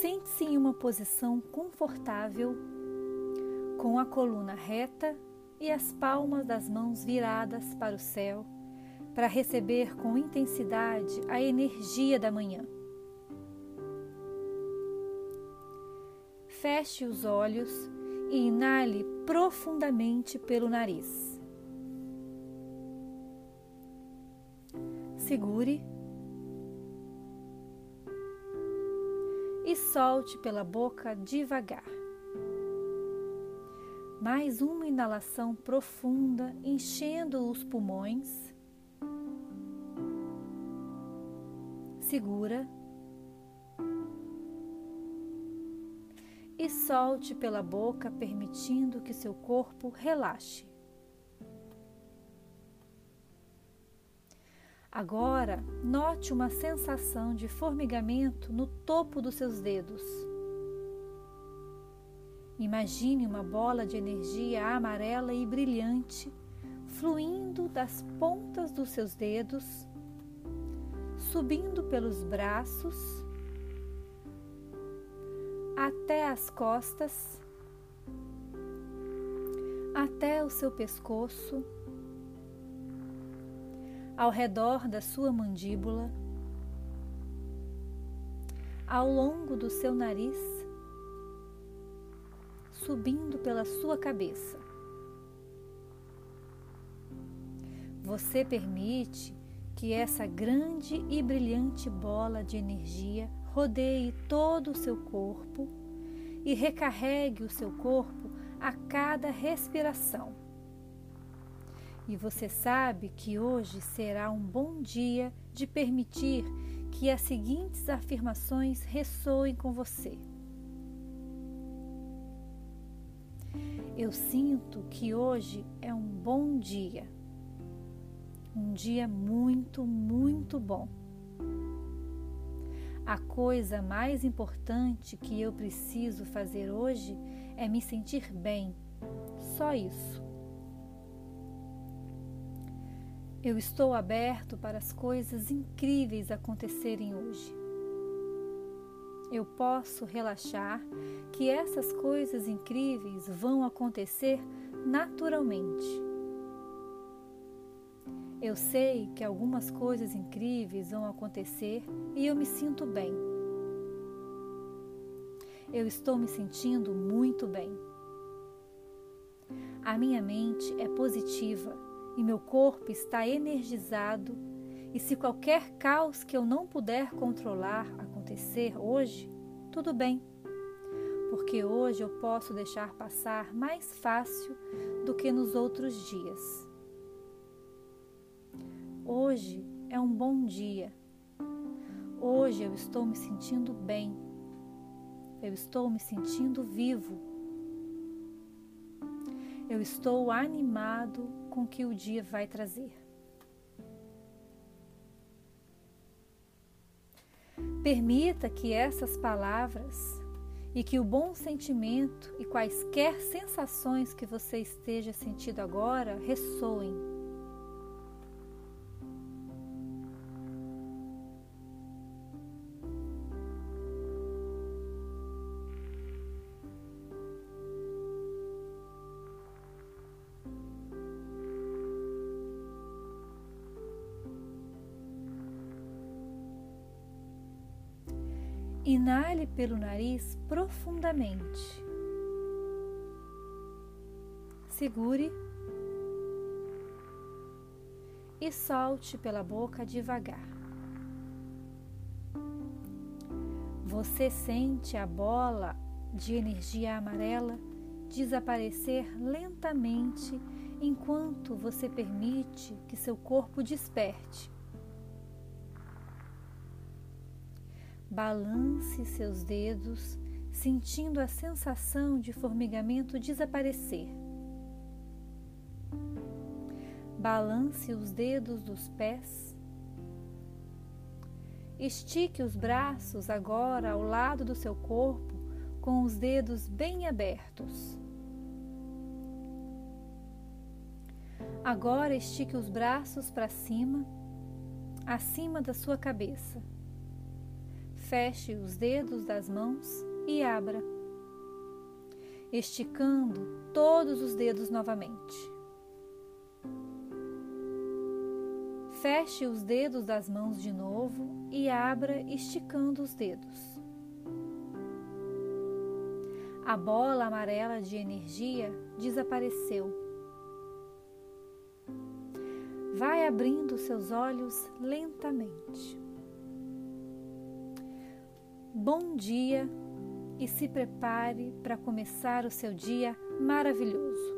Sente-se em uma posição confortável, com a coluna reta e as palmas das mãos viradas para o céu, para receber com intensidade a energia da manhã. Feche os olhos e inale profundamente pelo nariz. Segure e solte pela boca devagar. Mais uma inalação profunda, enchendo os pulmões. Segura e solte pela boca, permitindo que seu corpo relaxe. Agora, note uma sensação de formigamento no topo dos seus dedos. Imagine uma bola de energia amarela e brilhante fluindo das pontas dos seus dedos, subindo pelos braços até as costas, até o seu pescoço, ao redor da sua mandíbula, ao longo do seu nariz, subindo pela sua cabeça. Você permite que essa grande e brilhante bola de energia rodeie todo o seu corpo e recarregue o seu corpo a cada respiração. E você sabe que hoje será um bom dia de permitir que as seguintes afirmações ressoem com você. Eu sinto que hoje é um bom dia. Um dia muito, muito bom. A coisa mais importante que eu preciso fazer hoje é me sentir bem. Só isso. Eu estou aberto para as coisas incríveis acontecerem hoje. Eu posso relaxar que essas coisas incríveis vão acontecer naturalmente. Eu sei que algumas coisas incríveis vão acontecer e eu me sinto bem. Eu estou me sentindo muito bem. A minha mente é positiva e meu corpo está energizado. E se qualquer caos que eu não puder controlar acontecer hoje, tudo bem, porque hoje eu posso deixar passar mais fácil do que nos outros dias. Hoje é um bom dia. Hoje eu estou me sentindo bem. Eu estou me sentindo vivo. Eu estou animado com o que o dia vai trazer. Permita que essas palavras e que o bom sentimento e quaisquer sensações que você esteja sentindo agora ressoem Inale pelo nariz profundamente. Segure e solte pela boca devagar. Você sente a bola de energia amarela desaparecer lentamente enquanto você permite que seu corpo desperte. Balance seus dedos, sentindo a sensação de formigamento desaparecer. Balance os dedos dos pés. Estique os braços agora ao lado do seu corpo, com os dedos bem abertos. Agora estique os braços para cima, acima da sua cabeça. Feche os dedos das mãos e abra, esticando todos os dedos novamente. Feche os dedos das mãos de novo e abra, esticando os dedos. A bola amarela de energia desapareceu. Vai abrindo seus olhos lentamente. Bom dia e se prepare para começar o seu dia maravilhoso.